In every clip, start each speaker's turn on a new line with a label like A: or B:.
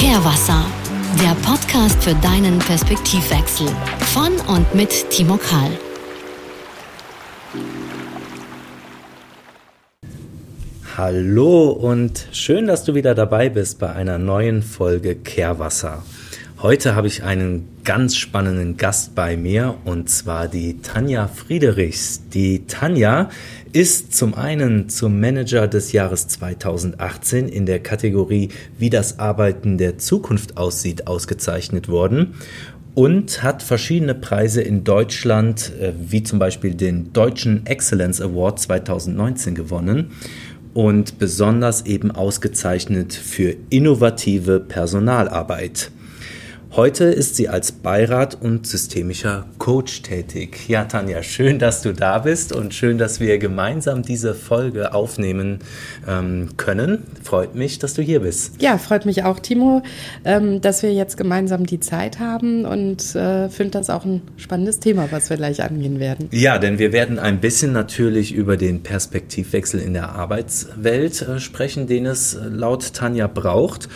A: Kehrwasser, der Podcast für deinen Perspektivwechsel. Von und mit Timo Kahl.
B: Hallo und schön, dass du wieder dabei bist bei einer neuen Folge Kehrwasser. Heute habe ich einen ganz spannenden Gast bei mir und zwar die Tanja Friedrichs. Die Tanja ist zum einen zum Manager des Jahres 2018 in der Kategorie Wie das Arbeiten der Zukunft aussieht ausgezeichnet worden und hat verschiedene Preise in Deutschland, äh, wie zum Beispiel den Deutschen Excellence Award 2019 gewonnen und besonders eben ausgezeichnet für innovative Personalarbeit. Heute ist sie als Beirat und systemischer Coach tätig. Ja, Tanja, schön, dass du da bist und schön, dass wir gemeinsam diese Folge aufnehmen ähm, können. Freut mich, dass du hier bist.
C: Ja, freut mich auch, Timo, ähm, dass wir jetzt gemeinsam die Zeit haben und äh, finde das auch ein spannendes Thema, was wir gleich angehen werden.
B: Ja, denn wir werden ein bisschen natürlich über den Perspektivwechsel in der Arbeitswelt äh, sprechen, den es äh, laut Tanja braucht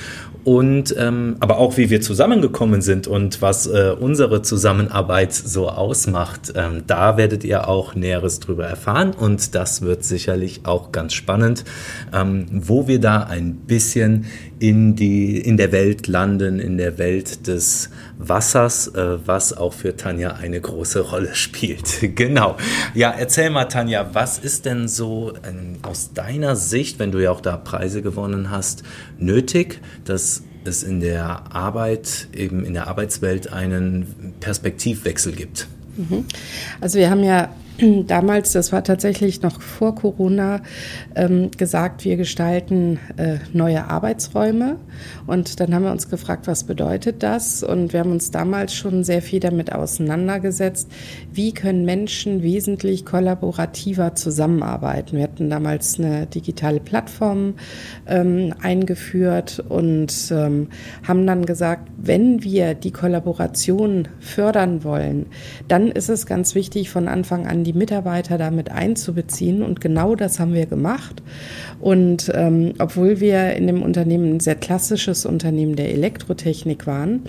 B: und ähm, aber auch wie wir zusammengekommen sind und was äh, unsere Zusammenarbeit so ausmacht. Ähm, da werdet ihr auch Näheres drüber erfahren und das wird sicherlich auch ganz spannend, ähm, wo wir da ein bisschen in die in der Welt landen, in der Welt des Wassers, äh, was auch für Tanja eine große Rolle spielt. genau. Ja, erzähl mal, Tanja, was ist denn so ähm, aus deiner Sicht, wenn du ja auch da Preise gewonnen hast, nötig, dass es in der Arbeit, eben in der Arbeitswelt einen Perspektivwechsel gibt?
C: Mhm. Also wir haben ja damals, das war tatsächlich noch vor Corona, ähm, gesagt, wir gestalten äh, neue Arbeitsräume. Und dann haben wir uns gefragt, was bedeutet das? Und wir haben uns damals schon sehr viel damit auseinandergesetzt, wie können Menschen wesentlich kollaborativer zusammenarbeiten. Wir hatten damals eine digitale Plattform ähm, eingeführt und ähm, haben dann gesagt, wenn wir die Kollaboration fördern wollen, dann ist es ganz wichtig, von Anfang an die Mitarbeiter damit einzubeziehen. Und genau das haben wir gemacht. Und ähm, obwohl wir in dem Unternehmen ein sehr klassisches Unternehmen der Elektrotechnik waren,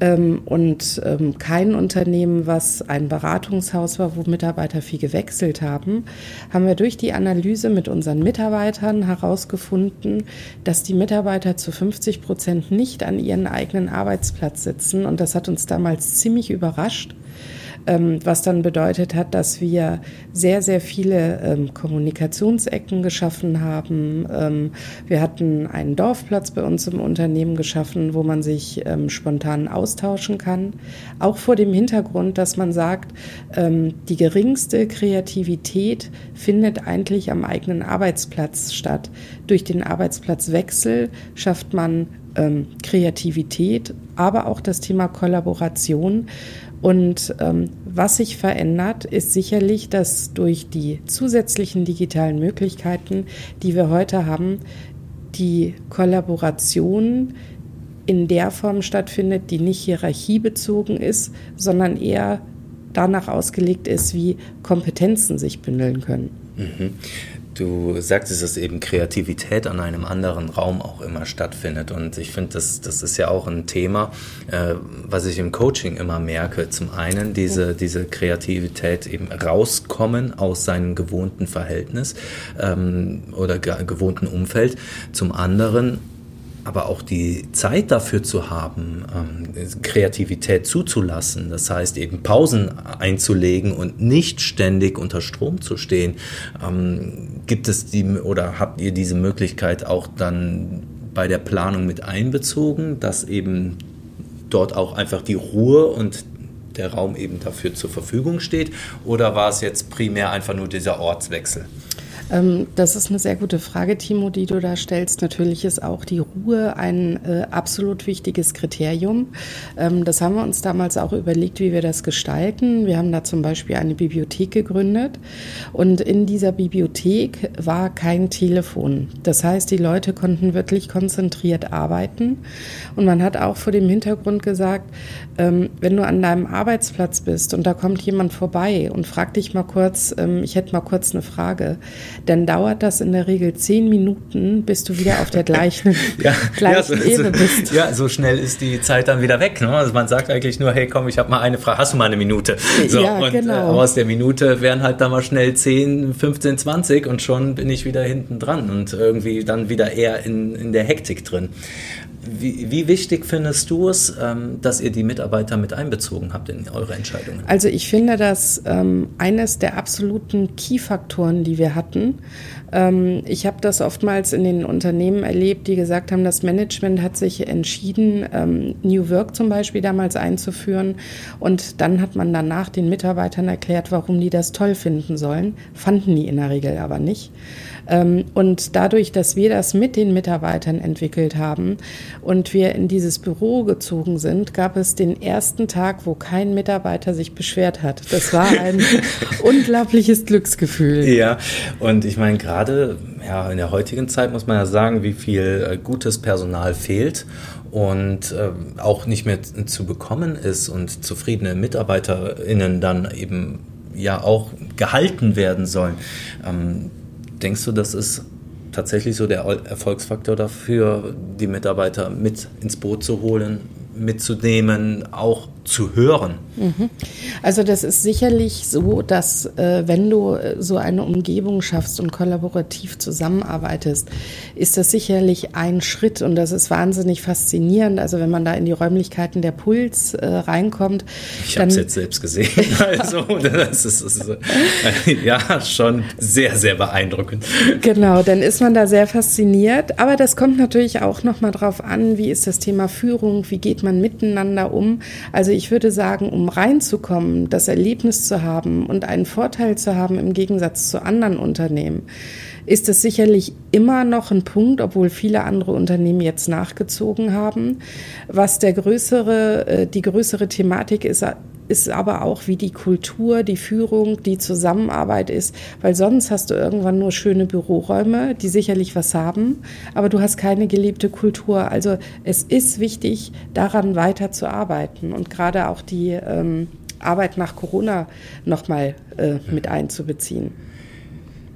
C: ähm, und ähm, kein Unternehmen, was ein Beratungshaus war, wo Mitarbeiter viel gewechselt haben, haben wir durch die Analyse mit unseren Mitarbeitern herausgefunden, dass die Mitarbeiter zu 50 Prozent nicht an ihren eigenen Arbeitsplatz sitzen. Und das hat uns damals ziemlich überrascht was dann bedeutet hat, dass wir sehr, sehr viele ähm, Kommunikationsecken geschaffen haben. Ähm, wir hatten einen Dorfplatz bei uns im Unternehmen geschaffen, wo man sich ähm, spontan austauschen kann. Auch vor dem Hintergrund, dass man sagt, ähm, die geringste Kreativität findet eigentlich am eigenen Arbeitsplatz statt. Durch den Arbeitsplatzwechsel schafft man ähm, Kreativität, aber auch das Thema Kollaboration. Und ähm, was sich verändert, ist sicherlich, dass durch die zusätzlichen digitalen Möglichkeiten, die wir heute haben, die Kollaboration in der Form stattfindet, die nicht hierarchiebezogen ist, sondern eher danach ausgelegt ist, wie Kompetenzen sich bündeln können.
B: Mhm. Du sagtest, dass eben Kreativität an einem anderen Raum auch immer stattfindet. Und ich finde, das, das ist ja auch ein Thema, äh, was ich im Coaching immer merke. Zum einen diese, diese Kreativität eben rauskommen aus seinem gewohnten Verhältnis ähm, oder gewohnten Umfeld. Zum anderen aber auch die Zeit dafür zu haben, ähm, Kreativität zuzulassen, das heißt eben Pausen einzulegen und nicht ständig unter Strom zu stehen, ähm, gibt es die oder habt ihr diese Möglichkeit auch dann bei der Planung mit einbezogen, dass eben dort auch einfach die Ruhe und der Raum eben dafür zur Verfügung steht? Oder war es jetzt primär einfach nur dieser Ortswechsel?
C: Ähm, das ist eine sehr gute Frage, Timo, die du da stellst. Natürlich ist auch die Ruhe ein äh, absolut wichtiges Kriterium. Ähm, das haben wir uns damals auch überlegt, wie wir das gestalten. Wir haben da zum Beispiel eine Bibliothek gegründet und in dieser Bibliothek war kein Telefon. Das heißt, die Leute konnten wirklich konzentriert arbeiten und man hat auch vor dem Hintergrund gesagt, ähm, wenn du an deinem Arbeitsplatz bist und da kommt jemand vorbei und fragt dich mal kurz, ich hätte mal kurz eine Frage, dann dauert das in der Regel zehn Minuten, bis du wieder auf der gleichen, ja, gleichen
B: ja, so, Ebene bist. Ja, so schnell ist die Zeit dann wieder weg. Ne? Also man sagt eigentlich nur, hey komm, ich habe mal eine Frage, hast du mal eine Minute? So, ja, und genau. äh, aus der Minute wären halt dann mal schnell 10, 15, 20 und schon bin ich wieder hinten dran und irgendwie dann wieder eher in, in der Hektik drin. Wie, wie, wichtig findest du es, ähm, dass ihr die Mitarbeiter mit einbezogen habt in eure Entscheidungen?
C: Also ich finde das ähm, eines der absoluten Key-Faktoren, die wir hatten. Ähm, ich habe das oftmals in den Unternehmen erlebt, die gesagt haben, das Management hat sich entschieden, ähm, New Work zum Beispiel damals einzuführen. Und dann hat man danach den Mitarbeitern erklärt, warum die das toll finden sollen. Fanden die in der Regel aber nicht. Ähm, und dadurch, dass wir das mit den Mitarbeitern entwickelt haben und wir in dieses Büro gezogen sind, gab es den ersten Tag, wo kein Mitarbeiter sich beschwert hat. Das war ein unglaubliches Glücksgefühl.
B: Ja, und ich meine, gerade ja, in der heutigen Zeit muss man ja sagen, wie viel äh, gutes Personal fehlt und äh, auch nicht mehr zu bekommen ist und zufriedene MitarbeiterInnen dann eben ja auch gehalten werden sollen. Ähm, Denkst du, das ist tatsächlich so der Erfolgsfaktor dafür, die Mitarbeiter mit ins Boot zu holen, mitzunehmen, auch zu hören. Mhm.
C: Also das ist sicherlich so, dass äh, wenn du äh, so eine Umgebung schaffst und kollaborativ zusammenarbeitest, ist das sicherlich ein Schritt und das ist wahnsinnig faszinierend. Also wenn man da in die Räumlichkeiten der Puls äh, reinkommt.
B: Ich habe es jetzt selbst gesehen. also das ist, das ist äh, ja schon sehr, sehr beeindruckend.
C: Genau, dann ist man da sehr fasziniert. Aber das kommt natürlich auch nochmal drauf an, wie ist das Thema Führung, wie geht man miteinander um. Also ich würde sagen, um reinzukommen, das Erlebnis zu haben und einen Vorteil zu haben im Gegensatz zu anderen Unternehmen, ist es sicherlich immer noch ein Punkt, obwohl viele andere Unternehmen jetzt nachgezogen haben. Was der größere, äh, die größere Thematik ist, ist aber auch, wie die Kultur, die Führung, die Zusammenarbeit ist, weil sonst hast du irgendwann nur schöne Büroräume, die sicherlich was haben, aber du hast keine gelebte Kultur. Also es ist wichtig, daran weiterzuarbeiten und gerade auch die ähm, Arbeit nach Corona nochmal äh, mit einzubeziehen.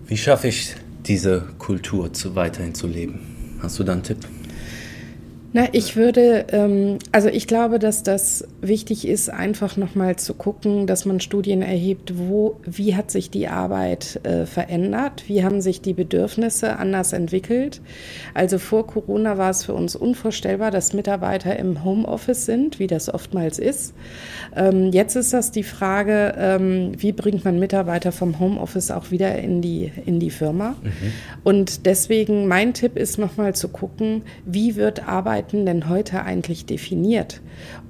B: Wie schaffe ich diese Kultur zu weiterhin zu leben? Hast du da einen Tipp?
C: Na, ich würde, ähm, also ich glaube, dass das wichtig ist, einfach nochmal zu gucken, dass man Studien erhebt, wo, wie hat sich die Arbeit äh, verändert, wie haben sich die Bedürfnisse anders entwickelt. Also vor Corona war es für uns unvorstellbar, dass Mitarbeiter im Homeoffice sind, wie das oftmals ist. Ähm, jetzt ist das die Frage, ähm, wie bringt man Mitarbeiter vom Homeoffice auch wieder in die, in die Firma. Mhm. Und deswegen mein Tipp ist nochmal zu gucken, wie wird Arbeit Arbeiten denn heute eigentlich definiert?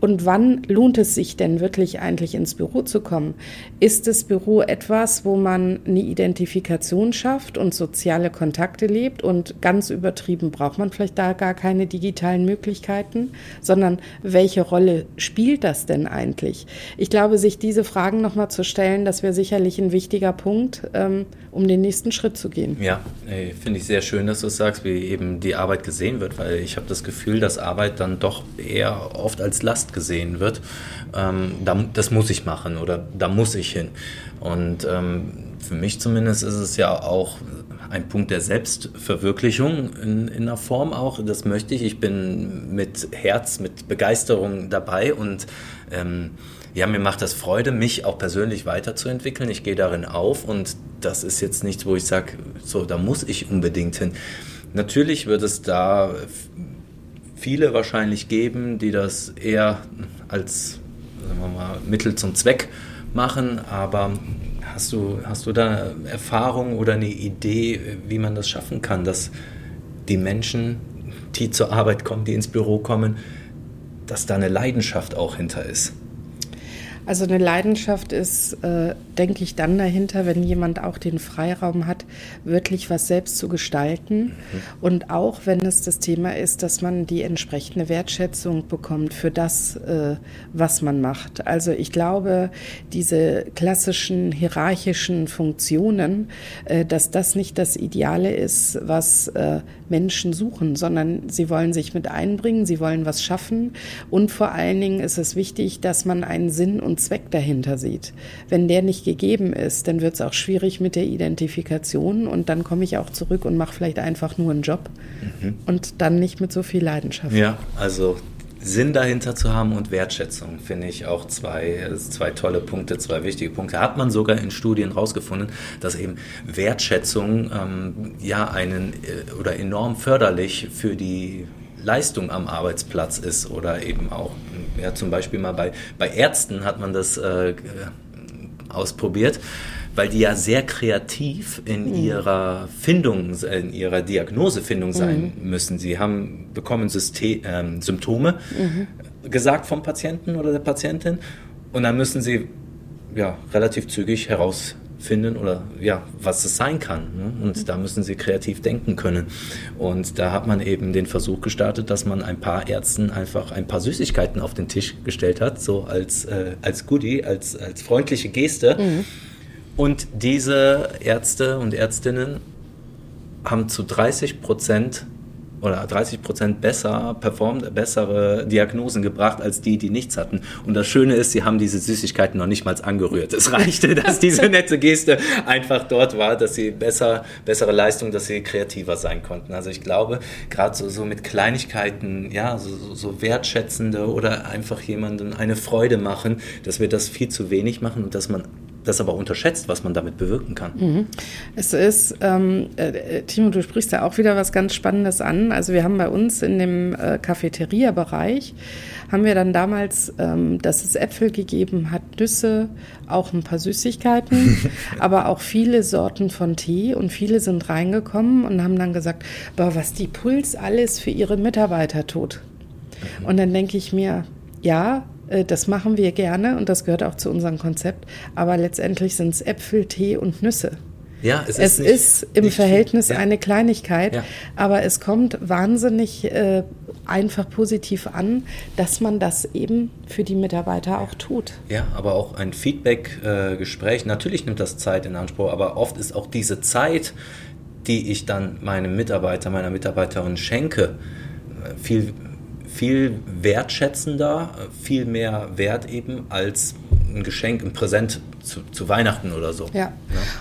C: Und wann lohnt es sich denn wirklich eigentlich ins Büro zu kommen? Ist das Büro etwas, wo man eine Identifikation schafft und soziale Kontakte lebt und ganz übertrieben braucht man vielleicht da gar keine digitalen Möglichkeiten, sondern welche Rolle spielt das denn eigentlich? Ich glaube, sich diese Fragen nochmal zu stellen, das wäre sicherlich ein wichtiger Punkt, ähm, um den nächsten Schritt zu gehen.
B: Ja, finde ich sehr schön, dass du sagst, wie eben die Arbeit gesehen wird, weil ich habe das Gefühl, dass Arbeit dann doch eher oft als Last gesehen wird. Ähm, da, das muss ich machen oder da muss ich hin. Und ähm, für mich zumindest ist es ja auch ein Punkt der Selbstverwirklichung in, in einer Form auch. Das möchte ich. Ich bin mit Herz, mit Begeisterung dabei und ähm, ja, mir macht das Freude, mich auch persönlich weiterzuentwickeln. Ich gehe darin auf und das ist jetzt nichts, wo ich sage, so, da muss ich unbedingt hin. Natürlich wird es da viele wahrscheinlich geben, die das eher als mal, Mittel zum Zweck machen, aber hast du, hast du da Erfahrung oder eine Idee, wie man das schaffen kann, dass die Menschen, die zur Arbeit kommen, die ins Büro kommen, dass da eine Leidenschaft auch hinter ist?
C: Also eine Leidenschaft ist, äh, denke ich, dann dahinter, wenn jemand auch den Freiraum hat, wirklich was selbst zu gestalten. Mhm. Und auch wenn es das Thema ist, dass man die entsprechende Wertschätzung bekommt für das, äh, was man macht. Also ich glaube, diese klassischen hierarchischen Funktionen, äh, dass das nicht das Ideale ist, was äh, Menschen suchen, sondern sie wollen sich mit einbringen, sie wollen was schaffen. Und vor allen Dingen ist es wichtig, dass man einen Sinn und und Zweck dahinter sieht. Wenn der nicht gegeben ist, dann wird es auch schwierig mit der Identifikation und dann komme ich auch zurück und mache vielleicht einfach nur einen Job mhm. und dann nicht mit so viel Leidenschaft.
B: Ja, also Sinn dahinter zu haben und Wertschätzung, finde ich auch zwei, zwei tolle Punkte, zwei wichtige Punkte. Hat man sogar in Studien rausgefunden, dass eben Wertschätzung ähm, ja einen äh, oder enorm förderlich für die Leistung am Arbeitsplatz ist oder eben auch, ja, zum Beispiel mal bei, bei Ärzten hat man das äh, ausprobiert weil die ja sehr kreativ in mhm. ihrer Findung, in ihrer Diagnosefindung sein mhm. müssen. Sie haben bekommen System, äh, Symptome mhm. gesagt vom Patienten oder der Patientin und dann müssen sie ja relativ zügig herausfinden oder ja, was es sein kann. Ne? Und da müssen sie kreativ denken können. Und da hat man eben den Versuch gestartet, dass man ein paar Ärzten einfach ein paar Süßigkeiten auf den Tisch gestellt hat, so als, äh, als Goodie, als, als freundliche Geste. Mhm. Und diese Ärzte und Ärztinnen haben zu 30 Prozent oder 30 Prozent besser performt, bessere Diagnosen gebracht als die, die nichts hatten. Und das Schöne ist, sie haben diese Süßigkeiten noch nicht mal angerührt. Es reichte, dass diese nette Geste einfach dort war, dass sie besser, bessere Leistung, dass sie kreativer sein konnten. Also ich glaube, gerade so, so mit Kleinigkeiten, ja, so, so wertschätzende oder einfach jemandem eine Freude machen, dass wir das viel zu wenig machen und dass man das aber unterschätzt, was man damit bewirken kann. Mhm.
C: Es ist, ähm, äh, Timo, du sprichst ja auch wieder was ganz Spannendes an. Also wir haben bei uns in dem äh, Cafeteria-Bereich, haben wir dann damals, ähm, dass es Äpfel gegeben hat, Nüsse, auch ein paar Süßigkeiten, aber auch viele Sorten von Tee und viele sind reingekommen und haben dann gesagt, boah, was die Puls alles für ihre Mitarbeiter tut. Mhm. Und dann denke ich mir, ja, äh, das machen wir gerne und das gehört auch zu unserem Konzept. Aber letztendlich sind es Äpfel, Tee und Nüsse. Ja, es, es ist, nicht, ist, im Verhältnis ja. eine Kleinigkeit, ja. aber es kommt wahnsinnig äh, einfach positiv an, dass man das eben für die Mitarbeiter auch tut.
B: Ja, aber auch ein Feedback-Gespräch, äh, natürlich nimmt das Zeit in Anspruch, aber oft ist auch diese Zeit, die ich dann meinem Mitarbeiter, meiner Mitarbeiterin schenke, äh, viel viel wertschätzender, viel mehr wert eben als ein Geschenk, ein Präsent zu, zu Weihnachten oder so.
C: Ja. ja.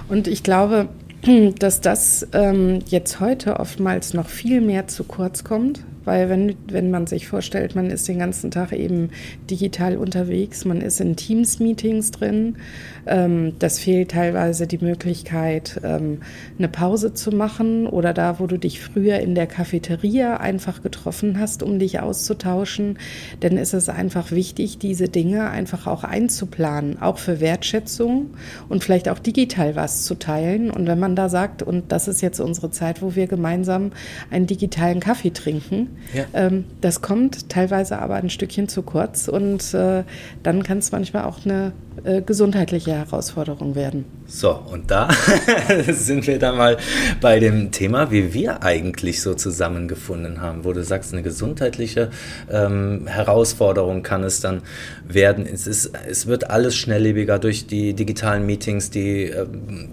C: Und ich glaube, dass das ähm, jetzt heute oftmals noch viel mehr zu kurz kommt, weil wenn, wenn man sich vorstellt, man ist den ganzen Tag eben digital unterwegs, man ist in Teams-Meetings drin, ähm, das fehlt teilweise die Möglichkeit, ähm, eine Pause zu machen oder da, wo du dich früher in der Cafeteria einfach getroffen hast, um dich auszutauschen, dann ist es einfach wichtig, diese Dinge einfach auch einzuplanen, auch für Wertschätzung und vielleicht auch digital was zu teilen. Und wenn man da sagt, und das ist jetzt unsere Zeit, wo wir gemeinsam einen digitalen Kaffee trinken, ja. ähm, das kommt teilweise aber ein Stückchen zu kurz und äh, dann kann es manchmal auch eine äh, gesundheitliche Herausforderung werden.
B: So, und da sind wir dann mal bei dem Thema, wie wir eigentlich so zusammengefunden haben, wo du sagst, eine gesundheitliche ähm, Herausforderung kann es dann werden. Es, ist, es wird alles schnelllebiger durch die digitalen Meetings, die äh,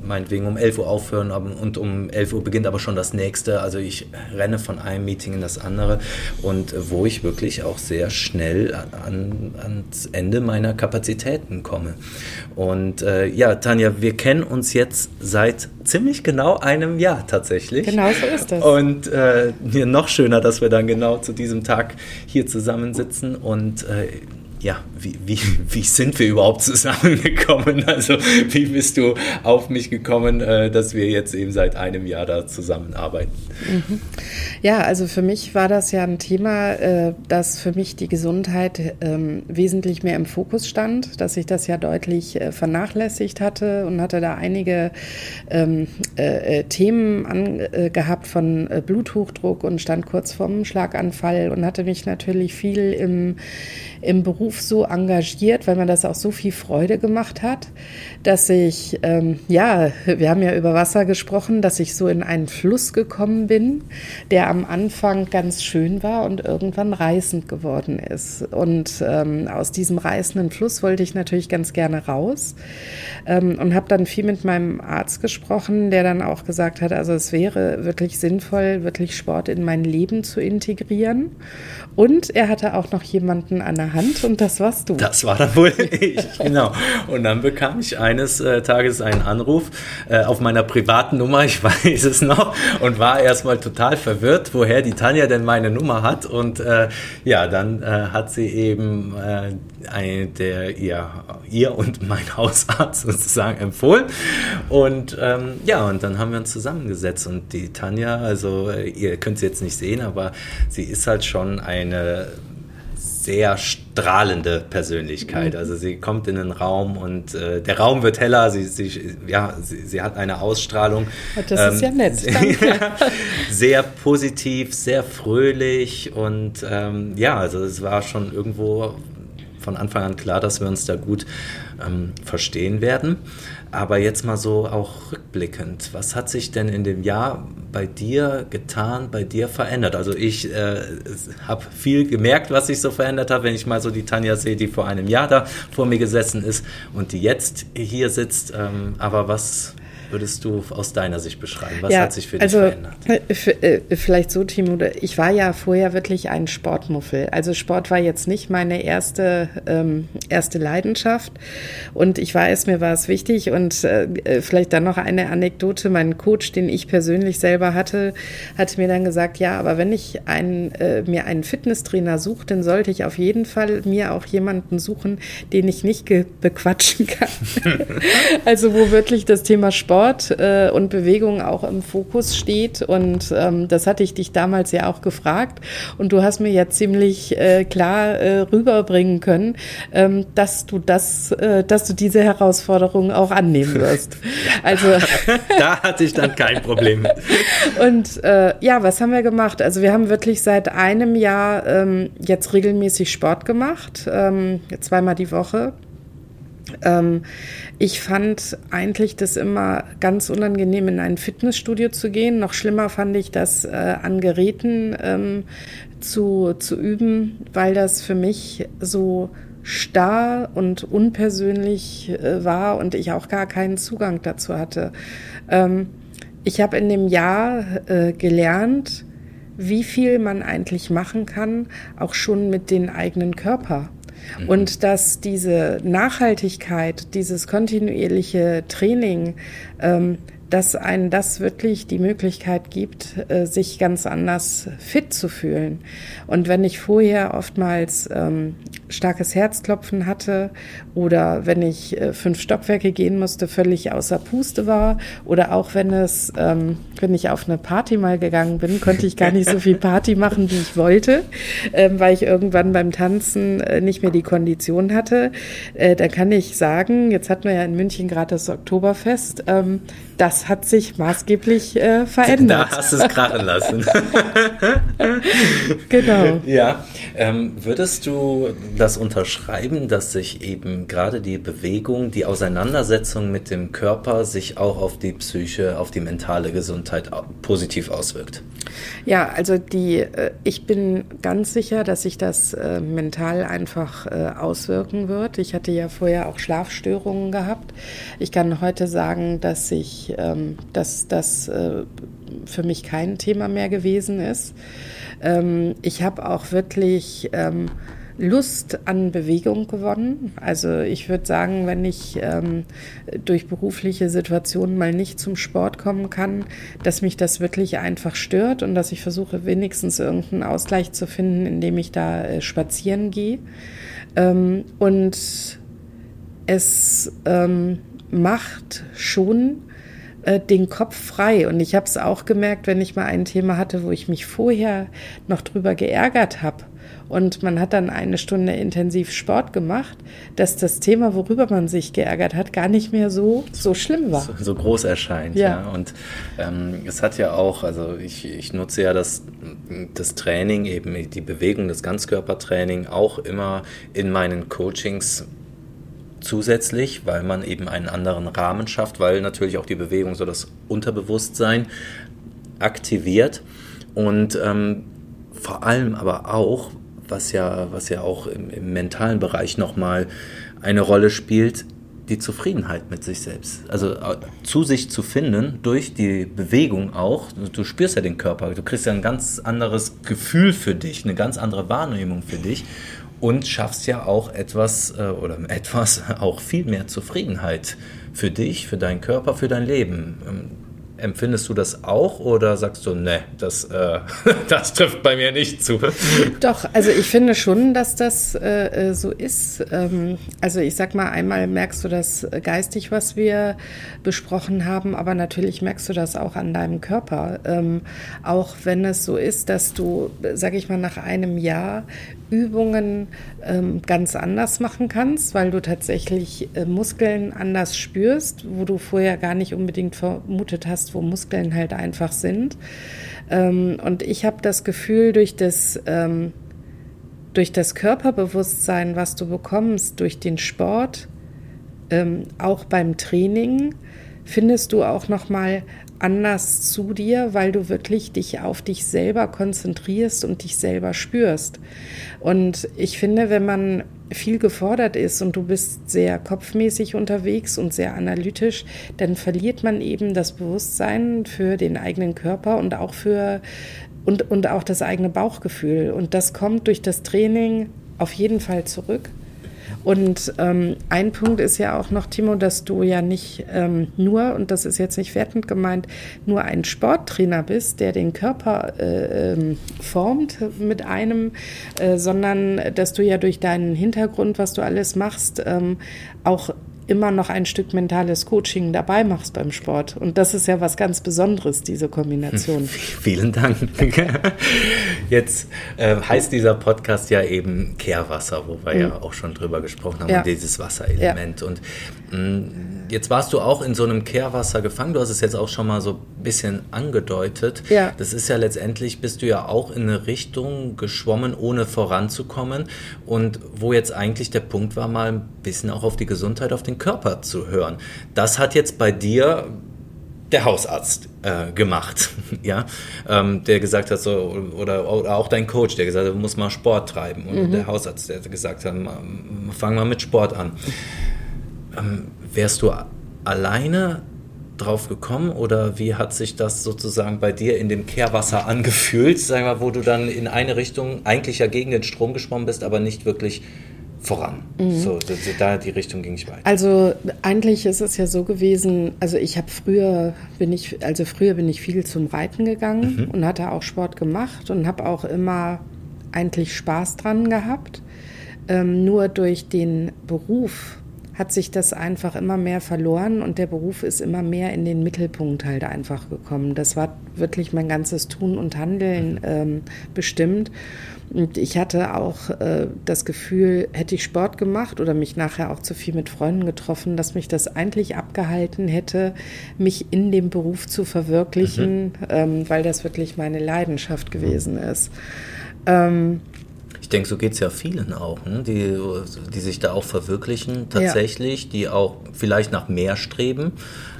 B: meinetwegen um 11 Uhr aufhören und um 11 Uhr beginnt aber schon das nächste. Also ich renne von einem Meeting in das andere und äh, wo ich wirklich auch sehr schnell an, ans Ende meiner Kapazitäten komme. Und äh, ja, Tanja, wir kennen uns jetzt seit ziemlich genau einem Jahr tatsächlich.
C: Genau so ist es.
B: Und äh, noch schöner, dass wir dann genau zu diesem Tag hier zusammensitzen und äh, ja, wie, wie, wie sind wir überhaupt zusammengekommen? Also wie bist du auf mich gekommen, äh, dass wir jetzt eben seit einem Jahr da zusammenarbeiten? Mhm.
C: Ja, also für mich war das ja ein Thema, äh, dass für mich die Gesundheit ähm, wesentlich mehr im Fokus stand, dass ich das ja deutlich äh, vernachlässigt hatte und hatte da einige ähm, Themen an, gehabt von Bluthochdruck und stand kurz vorm Schlaganfall und hatte mich natürlich viel im, im Beruf so engagiert, weil man das auch so viel Freude gemacht hat, dass ich, ähm, ja, wir haben ja über Wasser gesprochen, dass ich so in einen Fluss gekommen bin, der am Anfang ganz schön war und irgendwann reißend geworden ist. Und ähm, aus diesem reißenden Fluss wollte ich natürlich ganz gerne raus ähm, und habe dann viel mit meinem Arzt gesprochen, der dann auch gesagt hat, also es wäre wirklich sinnvoll, wirklich Sport in mein Leben zu integrieren. Und er hatte auch noch jemanden an der Hand und das warst du.
B: Das war dann wohl ich, genau. Und dann bekam ich eines äh, Tages einen Anruf äh, auf meiner privaten Nummer, ich weiß es noch, und war erstmal total verwirrt, woher die Tanja denn meine Nummer hat. Und äh, ja, dann äh, hat sie eben äh, eine der ihr, ihr und mein Hausarzt sozusagen empfohlen. Und ähm, ja, und dann haben wir uns zusammengesetzt. Und die Tanja, also äh, ihr könnt sie jetzt nicht sehen, aber sie ist halt schon eine sehr strahlende Persönlichkeit. Mhm. Also sie kommt in den Raum und äh, der Raum wird heller. Sie, sie, ja, sie, sie hat eine Ausstrahlung.
C: Das ähm, ist ja nett. Danke.
B: sehr positiv, sehr fröhlich und ähm, ja, also es war schon irgendwo von Anfang an klar, dass wir uns da gut ähm, verstehen werden. Aber jetzt mal so auch rückblickend, was hat sich denn in dem Jahr bei dir getan, bei dir verändert? Also ich äh, habe viel gemerkt, was sich so verändert hat, wenn ich mal so die Tanja sehe, die vor einem Jahr da vor mir gesessen ist und die jetzt hier sitzt. Ähm, aber was, würdest du aus deiner Sicht beschreiben? Was ja, hat sich für
C: also,
B: dich verändert?
C: Äh, vielleicht so, Timo, ich war ja vorher wirklich ein Sportmuffel. Also Sport war jetzt nicht meine erste, ähm, erste Leidenschaft und ich weiß, mir war es wichtig und äh, äh, vielleicht dann noch eine Anekdote. Mein Coach, den ich persönlich selber hatte, hat mir dann gesagt, ja, aber wenn ich einen, äh, mir einen Fitnesstrainer suche, dann sollte ich auf jeden Fall mir auch jemanden suchen, den ich nicht bequatschen kann. also wo wirklich das Thema Sport Sport äh, und Bewegung auch im Fokus steht. Und ähm, das hatte ich dich damals ja auch gefragt. Und du hast mir ja ziemlich äh, klar äh, rüberbringen können, ähm, dass du das, äh, dass du diese Herausforderung auch annehmen wirst.
B: Also da hatte ich dann kein Problem.
C: Und äh, ja, was haben wir gemacht? Also wir haben wirklich seit einem Jahr ähm, jetzt regelmäßig Sport gemacht, ähm, zweimal die Woche. Ähm, ich fand eigentlich das immer ganz unangenehm, in ein Fitnessstudio zu gehen. Noch schlimmer fand ich das äh, an Geräten ähm, zu, zu üben, weil das für mich so starr und unpersönlich äh, war und ich auch gar keinen Zugang dazu hatte. Ähm, ich habe in dem Jahr äh, gelernt, wie viel man eigentlich machen kann, auch schon mit den eigenen Körper. Mhm. Und dass diese Nachhaltigkeit, dieses kontinuierliche Training, ähm, dass einen das wirklich die Möglichkeit gibt, äh, sich ganz anders fit zu fühlen. Und wenn ich vorher oftmals ähm, starkes Herzklopfen hatte oder wenn ich äh, fünf Stockwerke gehen musste, völlig außer Puste war oder auch wenn es, ähm, wenn ich auf eine Party mal gegangen bin, konnte ich gar nicht so viel Party machen, wie ich wollte, ähm, weil ich irgendwann beim Tanzen äh, nicht mehr die Kondition hatte. Äh, da kann ich sagen, jetzt hatten wir ja in München gerade das Oktoberfest, ähm, das hat sich maßgeblich äh, verändert.
B: Da hast du es krachen lassen.
C: genau.
B: Ja. Ähm, würdest du das unterschreiben, dass sich eben gerade die Bewegung, die Auseinandersetzung mit dem Körper sich auch auf die Psyche, auf die mentale Gesundheit positiv auswirkt?
C: Ja, also die, äh, ich bin ganz sicher, dass sich das äh, mental einfach äh, auswirken wird. Ich hatte ja vorher auch Schlafstörungen gehabt. Ich kann heute sagen, dass ich, ähm, dass das für mich kein Thema mehr gewesen ist. Ähm, ich habe auch wirklich ähm, Lust an Bewegung gewonnen. Also ich würde sagen, wenn ich ähm, durch berufliche Situationen mal nicht zum Sport kommen kann, dass mich das wirklich einfach stört und dass ich versuche wenigstens irgendeinen Ausgleich zu finden, indem ich da äh, spazieren gehe. Ähm, und es ähm, macht schon äh, den Kopf frei. Und ich habe es auch gemerkt, wenn ich mal ein Thema hatte, wo ich mich vorher noch drüber geärgert habe und man hat dann eine Stunde intensiv Sport gemacht, dass das Thema, worüber man sich geärgert hat, gar nicht mehr so, so schlimm war.
B: So, so groß erscheint, ja. ja. Und ähm, es hat ja auch, also ich, ich nutze ja das, das Training, eben die Bewegung, das Ganzkörpertraining auch immer in meinen Coachings zusätzlich, weil man eben einen anderen Rahmen schafft, weil natürlich auch die Bewegung so das Unterbewusstsein aktiviert und ähm, vor allem aber auch, was ja, was ja auch im, im mentalen Bereich nochmal eine Rolle spielt, die Zufriedenheit mit sich selbst. Also äh, zu sich zu finden, durch die Bewegung auch. Du spürst ja den Körper, du kriegst ja ein ganz anderes Gefühl für dich, eine ganz andere Wahrnehmung für dich. und schaffst ja auch etwas äh, oder etwas, auch viel mehr Zufriedenheit für dich, für deinen Körper, für dein Leben. Empfindest du das auch oder sagst du, ne, das, äh, das trifft bei mir nicht zu?
C: Doch, also ich finde schon, dass das äh, äh, so ist. Ähm, also ich sag mal, einmal merkst du das geistig, was wir besprochen haben, aber natürlich merkst du das auch an deinem Körper. Ähm, auch wenn es so ist, dass du, sag ich mal, nach einem Jahr Übungen ähm, ganz anders machen kannst, weil du tatsächlich äh, Muskeln anders spürst, wo du vorher gar nicht unbedingt vermutet hast, wo Muskeln halt einfach sind. Ähm, und ich habe das Gefühl, durch das, ähm, durch das Körperbewusstsein, was du bekommst, durch den Sport, ähm, auch beim Training, findest du auch noch mal anders zu dir, weil du wirklich dich auf dich selber konzentrierst und dich selber spürst. Und ich finde, wenn man viel gefordert ist und du bist sehr kopfmäßig unterwegs und sehr analytisch, dann verliert man eben das Bewusstsein für den eigenen Körper und auch für und, und auch das eigene Bauchgefühl. Und das kommt durch das Training auf jeden Fall zurück. Und ähm, ein Punkt ist ja auch noch, Timo, dass du ja nicht ähm, nur, und das ist jetzt nicht wertend gemeint, nur ein Sporttrainer bist, der den Körper äh, ähm, formt mit einem, äh, sondern dass du ja durch deinen Hintergrund, was du alles machst, ähm, auch immer noch ein Stück mentales Coaching dabei machst beim Sport. Und das ist ja was ganz Besonderes, diese Kombination.
B: Vielen Dank. Jetzt äh, heißt dieser Podcast ja eben Kehrwasser, wo wir mhm. ja auch schon drüber gesprochen haben, ja. dieses Wasserelement. Ja. Und mh, mm, jetzt warst du auch in so einem Kehrwasser gefangen. Du hast es jetzt auch schon mal so ein bisschen angedeutet. Ja. Das ist ja letztendlich, bist du ja auch in eine Richtung geschwommen, ohne voranzukommen. Und wo jetzt eigentlich der Punkt war, mal ein bisschen auch auf die Gesundheit, auf den Körper zu hören. Das hat jetzt bei dir der Hausarzt äh, gemacht, ja, ähm, der gesagt hat so oder, oder, auch dein Coach, der gesagt hat, du musst mal Sport treiben und mhm. der Hausarzt, der gesagt hat, fang mal mit Sport an. Ähm, wärst du alleine drauf gekommen oder wie hat sich das sozusagen bei dir in dem Kehrwasser angefühlt, sagen wir, wo du dann in eine Richtung eigentlich ja gegen den Strom geschwommen bist, aber nicht wirklich voran. Mhm. So, da die Richtung ging ich weiter.
C: Also eigentlich ist es ja so gewesen, also ich habe früher bin ich, also früher bin ich viel zum Reiten gegangen mhm. und hatte auch Sport gemacht und habe auch immer eigentlich Spaß dran gehabt. Ähm, nur durch den Beruf hat sich das einfach immer mehr verloren und der Beruf ist immer mehr in den Mittelpunkt halt einfach gekommen. Das war wirklich mein ganzes Tun und Handeln mhm. ähm, bestimmt. Und ich hatte auch äh, das Gefühl, hätte ich Sport gemacht oder mich nachher auch zu viel mit Freunden getroffen, dass mich das eigentlich abgehalten hätte, mich in dem Beruf zu verwirklichen, mhm. ähm, weil das wirklich meine Leidenschaft gewesen ist. Ähm,
B: ich denke, so geht es ja vielen auch, ne? die, die sich da auch verwirklichen tatsächlich, ja. die auch vielleicht nach mehr streben.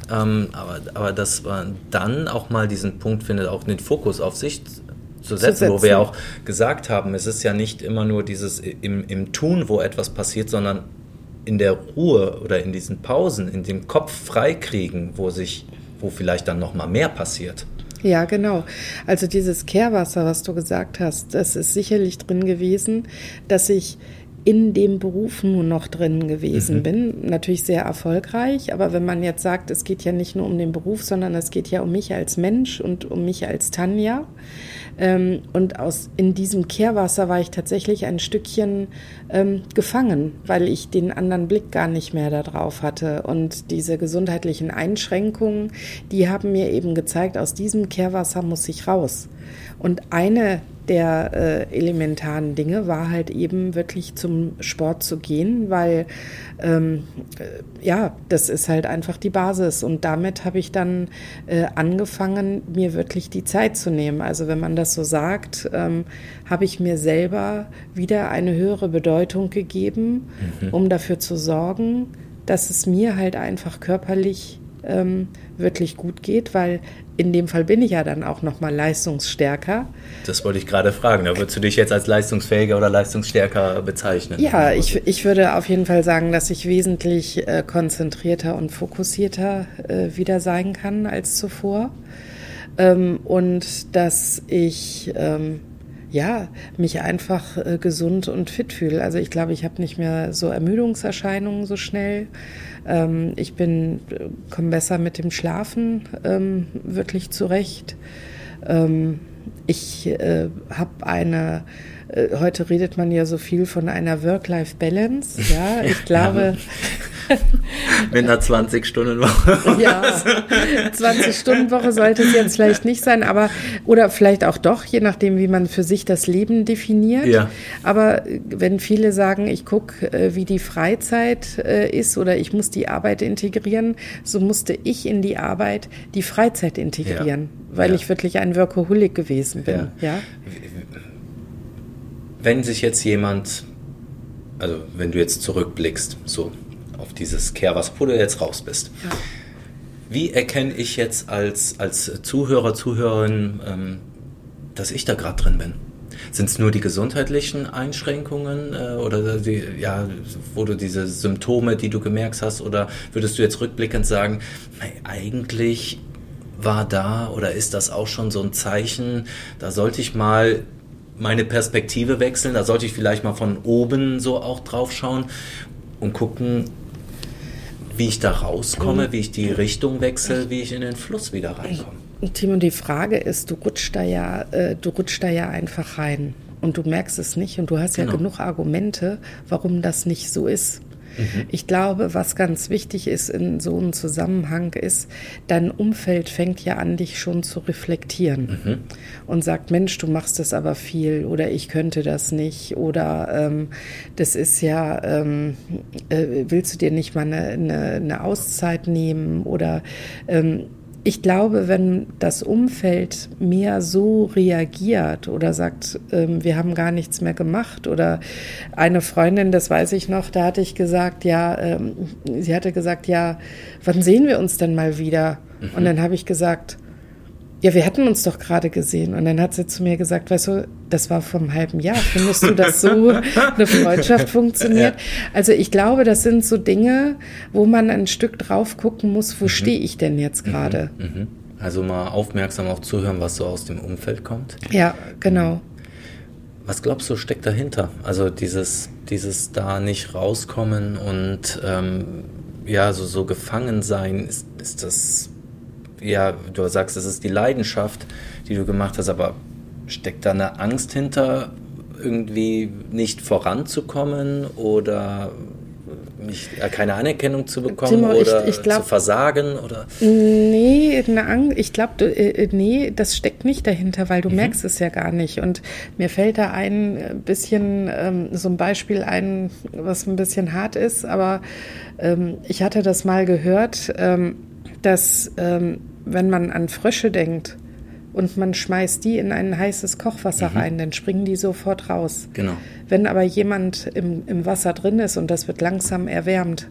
B: Ähm, aber, aber dass man dann auch mal diesen Punkt findet, auch den Fokus auf sich zu setzen, zu setzen, wo wir auch gesagt haben, es ist ja nicht immer nur dieses im, im Tun, wo etwas passiert, sondern in der Ruhe oder in diesen Pausen, in dem Kopf freikriegen, wo sich, wo vielleicht dann noch mal mehr passiert.
C: Ja, genau. Also dieses Kehrwasser, was du gesagt hast, das ist sicherlich drin gewesen, dass ich in dem Beruf nur noch drin gewesen mhm. bin. Natürlich sehr erfolgreich, aber wenn man jetzt sagt, es geht ja nicht nur um den Beruf, sondern es geht ja um mich als Mensch und um mich als Tanja, ähm, und aus, in diesem Kehrwasser war ich tatsächlich ein Stückchen ähm, gefangen, weil ich den anderen Blick gar nicht mehr darauf hatte. Und diese gesundheitlichen Einschränkungen, die haben mir eben gezeigt, aus diesem Kehrwasser muss ich raus. Und eine der äh, elementaren Dinge war halt eben wirklich zum Sport zu gehen, weil ähm, äh, ja, das ist halt einfach die Basis. Und damit habe ich dann äh, angefangen, mir wirklich die Zeit zu nehmen. Also wenn man das so sagt, ähm, habe ich mir selber wieder eine höhere Bedeutung gegeben, mhm. um dafür zu sorgen, dass es mir halt einfach körperlich ähm, wirklich gut geht, weil in dem Fall bin ich ja dann auch noch mal leistungsstärker.
B: Das wollte ich gerade fragen. Da würdest du dich jetzt als leistungsfähiger oder leistungsstärker bezeichnen?
C: Ja, ich, ich würde auf jeden Fall sagen, dass ich wesentlich äh, konzentrierter und fokussierter äh, wieder sein kann als zuvor. Ähm, und dass ich ähm, ja, mich einfach äh, gesund und fit fühle. Also ich glaube, ich habe nicht mehr so Ermüdungserscheinungen so schnell. Ähm, ich bin, äh, komme besser mit dem Schlafen ähm, wirklich zurecht. Ähm, ich äh, habe eine äh, heute redet man ja so viel von einer Work-Life-Balance. Ja, ich glaube.
B: Mit einer 20-Stunden-Woche.
C: ja, 20-Stunden-Woche sollte es jetzt vielleicht nicht sein, aber oder vielleicht auch doch, je nachdem, wie man für sich das Leben definiert. Ja. Aber wenn viele sagen, ich gucke, äh, wie die Freizeit äh, ist oder ich muss die Arbeit integrieren, so musste ich in die Arbeit die Freizeit integrieren, ja. weil ja. ich wirklich ein Workaholic gewesen bin. Ja
B: wenn sich jetzt jemand, also wenn du jetzt zurückblickst, so auf dieses Kehrwas, wo du jetzt raus bist, ja. wie erkenne ich jetzt als, als Zuhörer, Zuhörerin, ähm, dass ich da gerade drin bin? Sind es nur die gesundheitlichen Einschränkungen äh, oder die, ja, wo du diese Symptome, die du gemerkt hast, oder würdest du jetzt rückblickend sagen, eigentlich war da oder ist das auch schon so ein Zeichen, da sollte ich mal meine Perspektive wechseln. Da sollte ich vielleicht mal von oben so auch drauf schauen und gucken, wie ich da rauskomme, mhm. wie ich die Richtung wechsle, wie ich in den Fluss wieder reinkomme.
C: Timo, die Frage ist, du rutschst da ja, äh, du rutschst da ja einfach rein und du merkst es nicht und du hast genau. ja genug Argumente, warum das nicht so ist. Mhm. Ich glaube, was ganz wichtig ist in so einem Zusammenhang ist, dein Umfeld fängt ja an, dich schon zu reflektieren mhm. und sagt, Mensch, du machst das aber viel oder ich könnte das nicht oder ähm, das ist ja, ähm, äh, willst du dir nicht mal eine, eine, eine Auszeit nehmen oder ähm, ich glaube, wenn das Umfeld mehr so reagiert oder sagt, ähm, wir haben gar nichts mehr gemacht oder eine Freundin, das weiß ich noch, da hatte ich gesagt, ja, ähm, sie hatte gesagt, ja, wann sehen wir uns denn mal wieder? Mhm. Und dann habe ich gesagt, ja, wir hatten uns doch gerade gesehen. Und dann hat sie zu mir gesagt, weißt du, das war vom halben Jahr. Findest du, dass so eine Freundschaft funktioniert? Ja. Also ich glaube, das sind so Dinge, wo man ein Stück drauf gucken muss, wo mhm. stehe ich denn jetzt mhm. gerade? Mhm.
B: Also mal aufmerksam auch zuhören, was so aus dem Umfeld kommt.
C: Ja, genau.
B: Was glaubst du, steckt dahinter? Also dieses, dieses da nicht rauskommen und ähm, ja, so, so gefangen sein, ist, ist das ja, du sagst, es ist die Leidenschaft, die du gemacht hast, aber steckt da eine Angst hinter, irgendwie nicht voranzukommen oder nicht, äh, keine Anerkennung zu bekommen Timo, oder ich, ich glaub, zu versagen oder
C: nee eine ich glaube äh, äh, nee das steckt nicht dahinter weil du mhm. merkst es ja gar nicht und mir fällt da ein bisschen ähm, so ein Beispiel ein was ein bisschen hart ist aber ähm, ich hatte das mal gehört ähm, dass ähm, wenn man an Frösche denkt und man schmeißt die in ein heißes Kochwasser mhm. rein, dann springen die sofort raus.
B: Genau.
C: Wenn aber jemand im, im Wasser drin ist und das wird langsam erwärmt,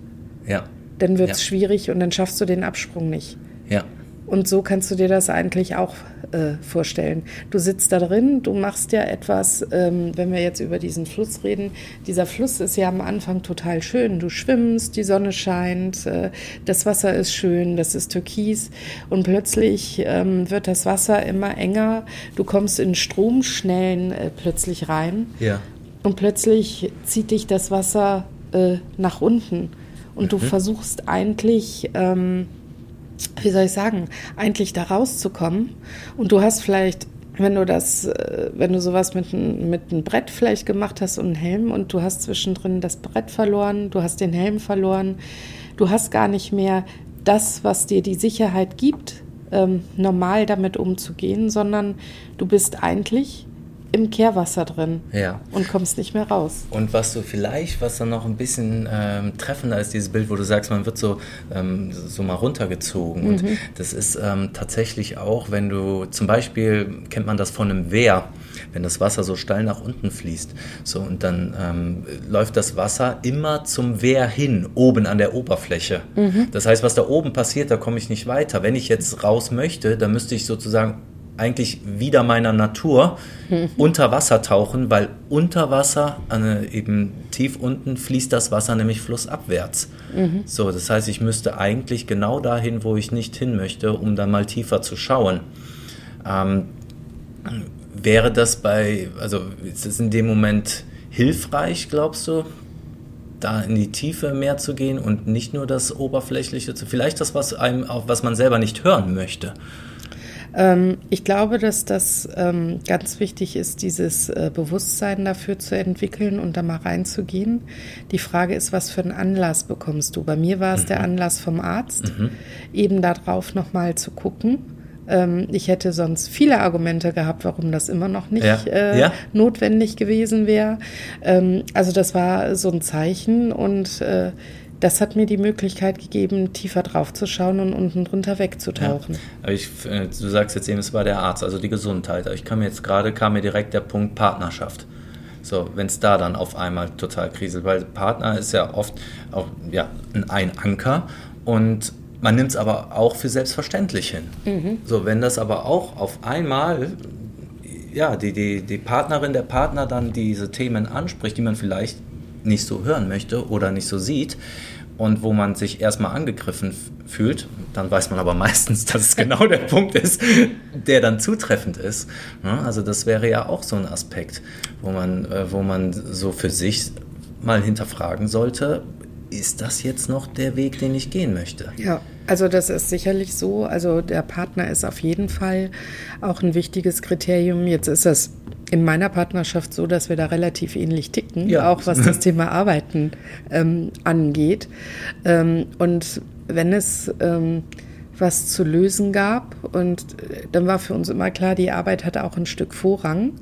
B: ja.
C: dann wird es ja. schwierig und dann schaffst du den Absprung nicht.
B: Ja.
C: Und so kannst du dir das eigentlich auch äh, vorstellen. Du sitzt da drin, du machst ja etwas, ähm, wenn wir jetzt über diesen Fluss reden, dieser Fluss ist ja am Anfang total schön. Du schwimmst, die Sonne scheint, äh, das Wasser ist schön, das ist türkis und plötzlich ähm, wird das Wasser immer enger. Du kommst in Stromschnellen äh, plötzlich rein
B: ja.
C: und plötzlich zieht dich das Wasser äh, nach unten und mhm. du versuchst eigentlich... Ähm, wie soll ich sagen, eigentlich da rauszukommen. Und du hast vielleicht, wenn du das, äh, wenn du sowas mit, mit einem Brett vielleicht gemacht hast und einem Helm und du hast zwischendrin das Brett verloren, du hast den Helm verloren, du hast gar nicht mehr das, was dir die Sicherheit gibt, ähm, normal damit umzugehen, sondern du bist eigentlich im Kehrwasser drin
B: ja.
C: und kommst nicht mehr raus.
B: Und was du vielleicht, was dann noch ein bisschen ähm, treffender ist, dieses Bild, wo du sagst, man wird so, ähm, so mal runtergezogen. Mhm. Und das ist ähm, tatsächlich auch, wenn du zum Beispiel, kennt man das von einem Wehr, wenn das Wasser so steil nach unten fließt. So, und dann ähm, läuft das Wasser immer zum Wehr hin, oben an der Oberfläche. Mhm. Das heißt, was da oben passiert, da komme ich nicht weiter. Wenn ich jetzt raus möchte, dann müsste ich sozusagen eigentlich wieder meiner Natur unter Wasser tauchen, weil unter Wasser, äh, eben tief unten, fließt das Wasser nämlich flussabwärts. Mhm. So, das heißt, ich müsste eigentlich genau dahin, wo ich nicht hin möchte, um dann mal tiefer zu schauen. Ähm, wäre das bei, also ist es in dem Moment hilfreich, glaubst du, da in die Tiefe mehr zu gehen und nicht nur das Oberflächliche zu, vielleicht das, was einem auch, was man selber nicht hören möchte?
C: Ähm, ich glaube, dass das ähm, ganz wichtig ist, dieses äh, Bewusstsein dafür zu entwickeln und da mal reinzugehen. Die Frage ist, was für einen Anlass bekommst du? Bei mir war es mhm. der Anlass vom Arzt, mhm. eben darauf nochmal zu gucken. Ähm, ich hätte sonst viele Argumente gehabt, warum das immer noch nicht ja. Äh, ja. notwendig gewesen wäre. Ähm, also das war so ein Zeichen und äh, das hat mir die Möglichkeit gegeben, tiefer drauf zu schauen und unten drunter wegzutauchen.
B: Ja. Ich, äh, du sagst jetzt eben, es war der Arzt, also die Gesundheit. Ich kam jetzt gerade, kam mir direkt der Punkt Partnerschaft. So, wenn es da dann auf einmal total kriselt, weil Partner ist ja oft auch ja, ein Anker und man nimmt es aber auch für selbstverständlich hin. Mhm. So, wenn das aber auch auf einmal ja, die, die, die Partnerin, der Partner dann diese Themen anspricht, die man vielleicht nicht so hören möchte oder nicht so sieht und wo man sich erstmal angegriffen fühlt, dann weiß man aber meistens, dass es genau der Punkt ist, der dann zutreffend ist. Also das wäre ja auch so ein Aspekt, wo man, äh, wo man so für sich mal hinterfragen sollte, ist das jetzt noch der Weg, den ich gehen möchte?
C: Ja, also das ist sicherlich so. Also der Partner ist auf jeden Fall auch ein wichtiges Kriterium. Jetzt ist es in meiner Partnerschaft so, dass wir da relativ ähnlich ticken, ja. auch was das Thema Arbeiten ähm, angeht. Ähm, und wenn es ähm, was zu lösen gab, und äh, dann war für uns immer klar, die Arbeit hat auch ein Stück Vorrang.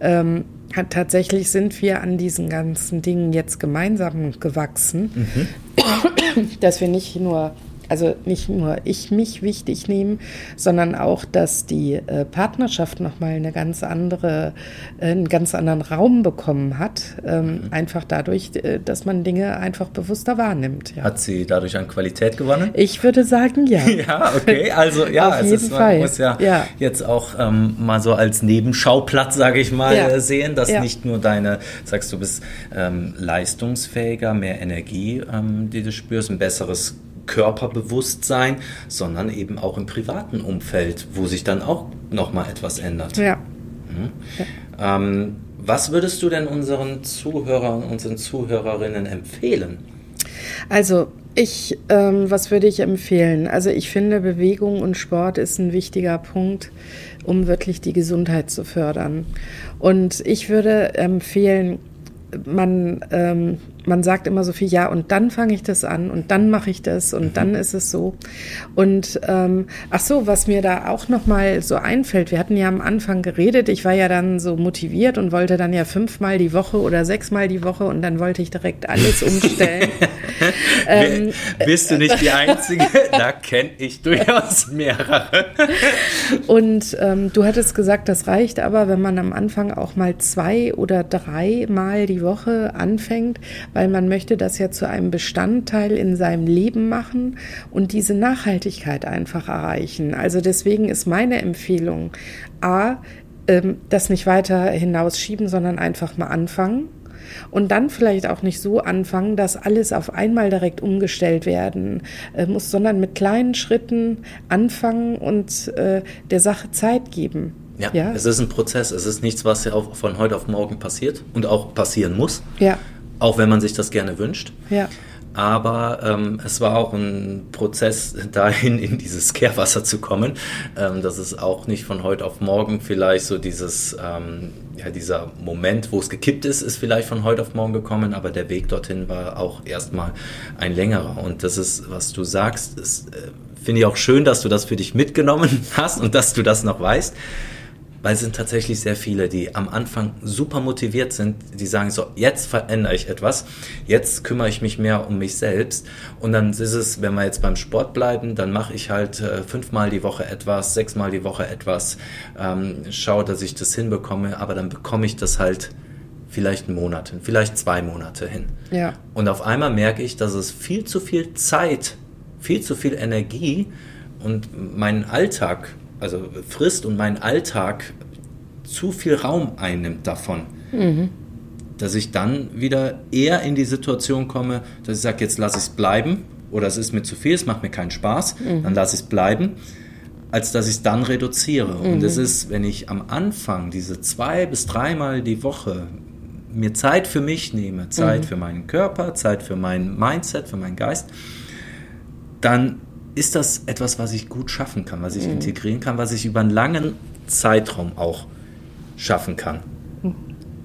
C: Ähm, hat, tatsächlich sind wir an diesen ganzen Dingen jetzt gemeinsam gewachsen, mhm. dass wir nicht nur also nicht nur ich mich wichtig nehme, sondern auch, dass die äh, Partnerschaft nochmal eine ganz andere, äh, einen ganz anderen Raum bekommen hat. Ähm, mhm. Einfach dadurch, äh, dass man Dinge einfach bewusster wahrnimmt.
B: Ja. Hat sie dadurch an Qualität gewonnen?
C: Ich würde sagen, ja.
B: ja, okay. Also ja,
C: Auf jeden ist, man Fall. muss
B: ja, ja. jetzt auch ähm, mal so als Nebenschauplatz, sage ich mal, ja. sehen, dass nicht nur deine, sagst du, bist ähm, leistungsfähiger, mehr Energie, ähm, die du spürst, ein besseres Körperbewusstsein, sondern eben auch im privaten Umfeld, wo sich dann auch nochmal etwas ändert.
C: Ja.
B: Mhm. ja. Ähm, was würdest du denn unseren Zuhörern, unseren Zuhörerinnen empfehlen?
C: Also ich, ähm, was würde ich empfehlen? Also ich finde, Bewegung und Sport ist ein wichtiger Punkt, um wirklich die Gesundheit zu fördern. Und ich würde empfehlen, man ähm, man sagt immer so viel, ja, und dann fange ich das an und dann mache ich das und mhm. dann ist es so. Und ähm, ach so, was mir da auch nochmal so einfällt, wir hatten ja am Anfang geredet, ich war ja dann so motiviert und wollte dann ja fünfmal die Woche oder sechsmal die Woche und dann wollte ich direkt alles umstellen.
B: ähm, Bist du nicht die Einzige? da kenne ich durchaus mehrere.
C: und ähm, du hattest gesagt, das reicht aber, wenn man am Anfang auch mal zwei oder dreimal die Woche anfängt, weil man möchte das ja zu einem Bestandteil in seinem Leben machen und diese Nachhaltigkeit einfach erreichen. Also deswegen ist meine Empfehlung, a, ähm, das nicht weiter hinausschieben, sondern einfach mal anfangen. Und dann vielleicht auch nicht so anfangen, dass alles auf einmal direkt umgestellt werden äh, muss, sondern mit kleinen Schritten anfangen und äh, der Sache Zeit geben.
B: Ja, ja, es ist ein Prozess. Es ist nichts, was ja von heute auf morgen passiert und auch passieren muss.
C: Ja
B: auch wenn man sich das gerne wünscht.
C: Ja.
B: Aber ähm, es war auch ein Prozess dahin, in dieses Kehrwasser zu kommen. Ähm, das ist auch nicht von heute auf morgen vielleicht so dieses, ähm, ja, dieser Moment, wo es gekippt ist, ist vielleicht von heute auf morgen gekommen, aber der Weg dorthin war auch erstmal ein längerer. Und das ist, was du sagst, ist, äh, finde ich auch schön, dass du das für dich mitgenommen hast und dass du das noch weißt weil es sind tatsächlich sehr viele, die am Anfang super motiviert sind, die sagen so, jetzt verändere ich etwas, jetzt kümmere ich mich mehr um mich selbst und dann ist es, wenn wir jetzt beim Sport bleiben, dann mache ich halt äh, fünfmal die Woche etwas, sechsmal die Woche etwas, ähm, schaue, dass ich das hinbekomme, aber dann bekomme ich das halt vielleicht einen Monat hin, vielleicht zwei Monate hin.
C: Ja.
B: Und auf einmal merke ich, dass es viel zu viel Zeit, viel zu viel Energie und meinen Alltag also frisst und mein Alltag zu viel Raum einnimmt davon. Mhm. Dass ich dann wieder eher in die Situation komme, dass ich sage, jetzt lasse ich es bleiben oder es ist mir zu viel, es macht mir keinen Spaß, mhm. dann lasse ich es bleiben. als dass ich es dann reduziere. Mhm. Und es ist, wenn ich am Anfang diese zwei bis dreimal die Woche mir Zeit für mich nehme, Zeit mhm. für meinen Körper, Zeit für mein Mindset, für meinen Geist, dann ist das etwas, was ich gut schaffen kann, was ich mhm. integrieren kann, was ich über einen langen Zeitraum auch schaffen kann. Mhm.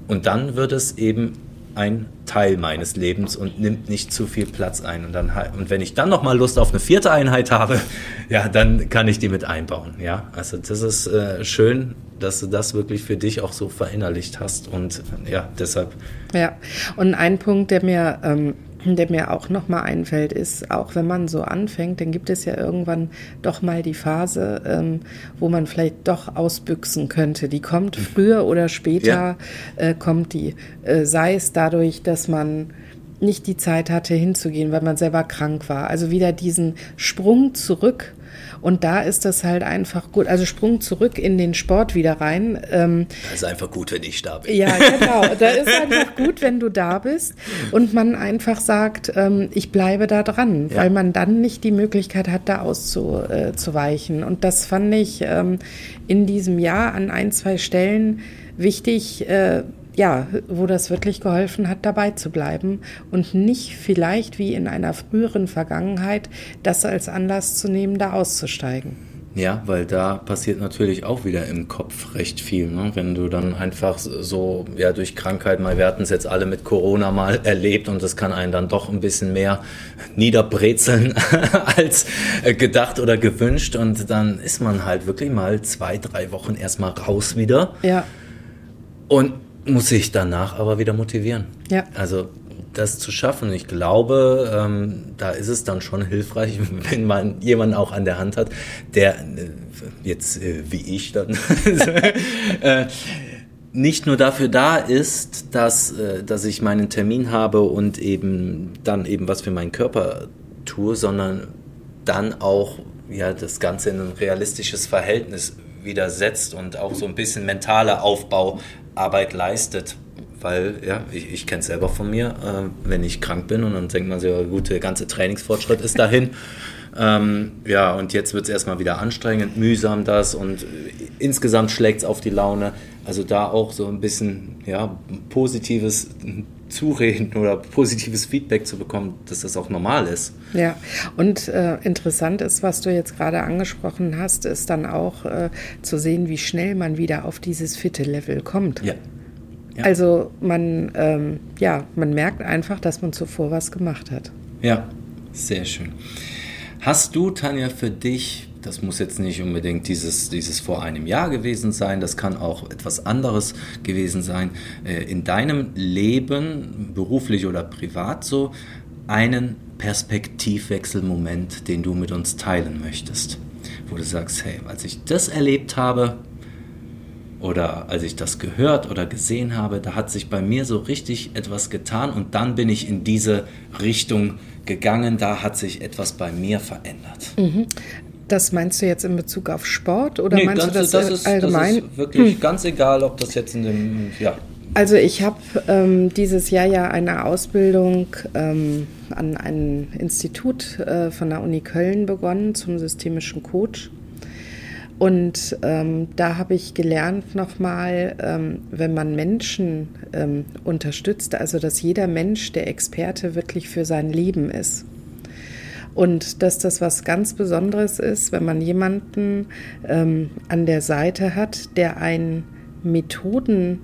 B: Und dann wird es eben ein Teil meines Lebens und nimmt nicht zu viel Platz ein. Und, dann, und wenn ich dann nochmal Lust auf eine vierte Einheit habe, ja, dann kann ich die mit einbauen. Ja, also das ist äh, schön, dass du das wirklich für dich auch so verinnerlicht hast. Und ja, deshalb.
C: Ja, und ein Punkt, der mir ähm, der mir auch nochmal einfällt, ist, auch wenn man so anfängt, dann gibt es ja irgendwann doch mal die Phase, ähm, wo man vielleicht doch ausbüchsen könnte. Die kommt mhm. früher oder später, ja. äh, kommt die. Äh, sei es dadurch, dass man nicht die Zeit hatte hinzugehen, weil man selber krank war. Also wieder diesen Sprung zurück und da ist das halt einfach gut. Also Sprung zurück in den Sport wieder rein.
B: Ähm, das ist einfach gut, wenn ich da bin.
C: Ja, genau. Da ist einfach gut, wenn du da bist und man einfach sagt, ähm, ich bleibe da dran, ja. weil man dann nicht die Möglichkeit hat, da auszuweichen. Und das fand ich ähm, in diesem Jahr an ein, zwei Stellen wichtig, äh, ja, wo das wirklich geholfen hat, dabei zu bleiben und nicht vielleicht wie in einer früheren Vergangenheit das als Anlass zu nehmen, da auszusteigen.
B: Ja, weil da passiert natürlich auch wieder im Kopf recht viel. Ne? Wenn du dann einfach so, ja, durch Krankheit, mal, wir hatten es jetzt alle mit Corona mal erlebt und das kann einen dann doch ein bisschen mehr niederbrezeln als gedacht oder gewünscht und dann ist man halt wirklich mal zwei, drei Wochen erstmal raus wieder.
C: Ja.
B: Und muss sich danach aber wieder motivieren.
C: Ja.
B: Also das zu schaffen. Ich glaube, ähm, da ist es dann schon hilfreich, wenn man jemanden auch an der Hand hat, der äh, jetzt äh, wie ich dann äh, nicht nur dafür da ist, dass, äh, dass ich meinen Termin habe und eben dann eben was für meinen Körper tue, sondern dann auch ja, das Ganze in ein realistisches Verhältnis wieder setzt und auch so ein bisschen mentaler Aufbau Arbeit leistet. Weil, ja, ich, ich kenne es selber von mir, äh, wenn ich krank bin und dann denkt man sich, ja, gut, der ganze Trainingsfortschritt ist dahin. ähm, ja, und jetzt wird es erstmal wieder anstrengend, mühsam das und insgesamt schlägt es auf die Laune. Also da auch so ein bisschen, ja, positives Zureden oder positives Feedback zu bekommen, dass das auch normal ist.
C: Ja, und äh, interessant ist, was du jetzt gerade angesprochen hast, ist dann auch äh, zu sehen, wie schnell man wieder auf dieses fitte Level kommt.
B: Ja.
C: ja. Also man, ähm, ja, man merkt einfach, dass man zuvor was gemacht hat.
B: Ja, sehr schön. Hast du, Tanja, für dich das muss jetzt nicht unbedingt dieses, dieses vor einem Jahr gewesen sein, das kann auch etwas anderes gewesen sein. Äh, in deinem Leben, beruflich oder privat so, einen Perspektivwechselmoment, den du mit uns teilen möchtest, wo du sagst, hey, als ich das erlebt habe oder als ich das gehört oder gesehen habe, da hat sich bei mir so richtig etwas getan und dann bin ich in diese Richtung gegangen, da hat sich etwas bei mir verändert.
C: Mhm. Das meinst du jetzt in Bezug auf Sport oder nee, meinst
B: ganz,
C: du das,
B: das ist, allgemein? Das ist wirklich hm. ganz egal, ob das jetzt in dem, ja.
C: Also ich habe ähm, dieses Jahr ja eine Ausbildung ähm, an einem Institut äh, von der Uni Köln begonnen zum systemischen Coach. Und ähm, da habe ich gelernt nochmal, ähm, wenn man Menschen ähm, unterstützt, also dass jeder Mensch der Experte wirklich für sein Leben ist. Und dass das was ganz Besonderes ist, wenn man jemanden ähm, an der Seite hat, der einen Methoden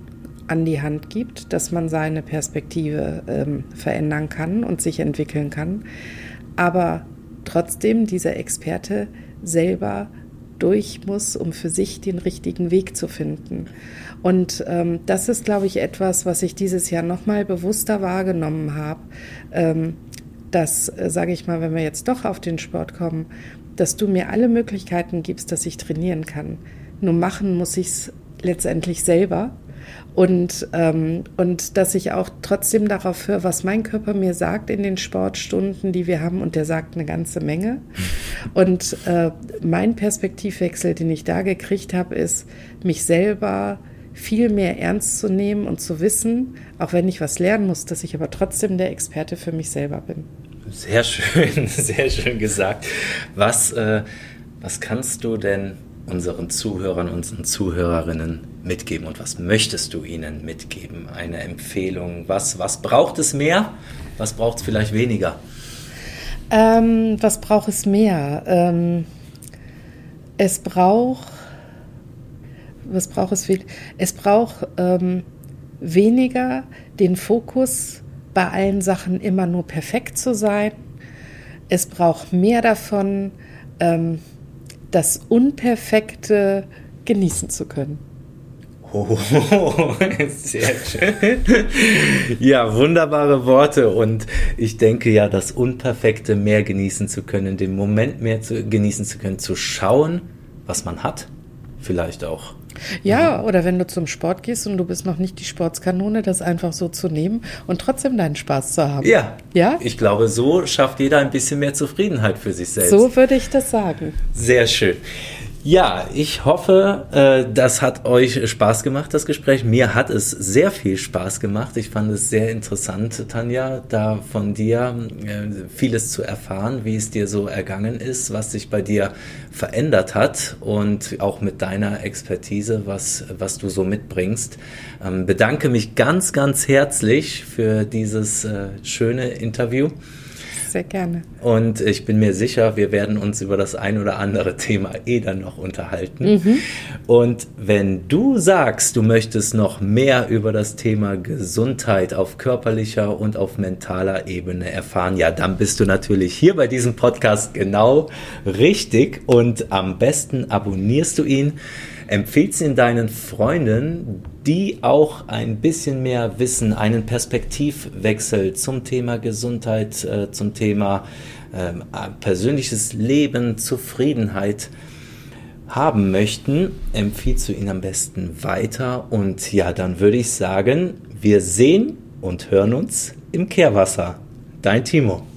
C: an die Hand gibt, dass man seine Perspektive ähm, verändern kann und sich entwickeln kann, aber trotzdem dieser Experte selber durch muss, um für sich den richtigen Weg zu finden. Und ähm, das ist, glaube ich, etwas, was ich dieses Jahr nochmal bewusster wahrgenommen habe. Ähm, dass, äh, sage ich mal, wenn wir jetzt doch auf den Sport kommen, dass du mir alle Möglichkeiten gibst, dass ich trainieren kann. Nur machen muss ich es letztendlich selber. Und, ähm, und dass ich auch trotzdem darauf höre, was mein Körper mir sagt in den Sportstunden, die wir haben. Und der sagt eine ganze Menge. Und äh, mein Perspektivwechsel, den ich da gekriegt habe, ist, mich selber viel mehr ernst zu nehmen und zu wissen, auch wenn ich was lernen muss, dass ich aber trotzdem der Experte für mich selber bin.
B: Sehr schön, sehr schön gesagt. Was äh, Was kannst du denn unseren Zuhörern, unseren Zuhörerinnen mitgeben und was möchtest du ihnen mitgeben? Eine Empfehlung? Was, was braucht es mehr? Was braucht es vielleicht weniger?
C: Ähm, was braucht es mehr? Ähm, es braucht, was braucht es? Es braucht ähm, weniger den Fokus, bei allen Sachen immer nur perfekt zu sein. Es braucht mehr davon, ähm, das Unperfekte genießen zu können.
B: Oh, sehr schön. Ja, wunderbare Worte. Und ich denke ja, das Unperfekte mehr genießen zu können, den Moment mehr zu, genießen zu können, zu schauen, was man hat. Vielleicht auch.
C: Ja, oder wenn du zum Sport gehst und du bist noch nicht die Sportskanone, das einfach so zu nehmen und trotzdem deinen Spaß zu haben.
B: Ja. Ja? Ich glaube, so schafft jeder ein bisschen mehr Zufriedenheit für sich selbst.
C: So würde ich das sagen.
B: Sehr schön. Ja, ich hoffe, äh, das hat euch Spaß gemacht, das Gespräch. Mir hat es sehr viel Spaß gemacht. Ich fand es sehr interessant, Tanja, da von dir äh, vieles zu erfahren, wie es dir so ergangen ist, was sich bei dir verändert hat und auch mit deiner Expertise, was, was du so mitbringst. Ähm, bedanke mich ganz, ganz herzlich für dieses äh, schöne Interview.
C: Sehr gerne.
B: Und ich bin mir sicher, wir werden uns über das ein oder andere Thema eh dann noch unterhalten. Mhm. Und wenn du sagst, du möchtest noch mehr über das Thema Gesundheit auf körperlicher und auf mentaler Ebene erfahren, ja, dann bist du natürlich hier bei diesem Podcast genau richtig und am besten abonnierst du ihn Empfehlst ihn deinen Freunden, die auch ein bisschen mehr wissen, einen Perspektivwechsel zum Thema Gesundheit, äh, zum Thema äh, persönliches Leben, Zufriedenheit haben möchten, empfiehlst du ihn am besten weiter. Und ja, dann würde ich sagen, wir sehen und hören uns im Kehrwasser. Dein Timo.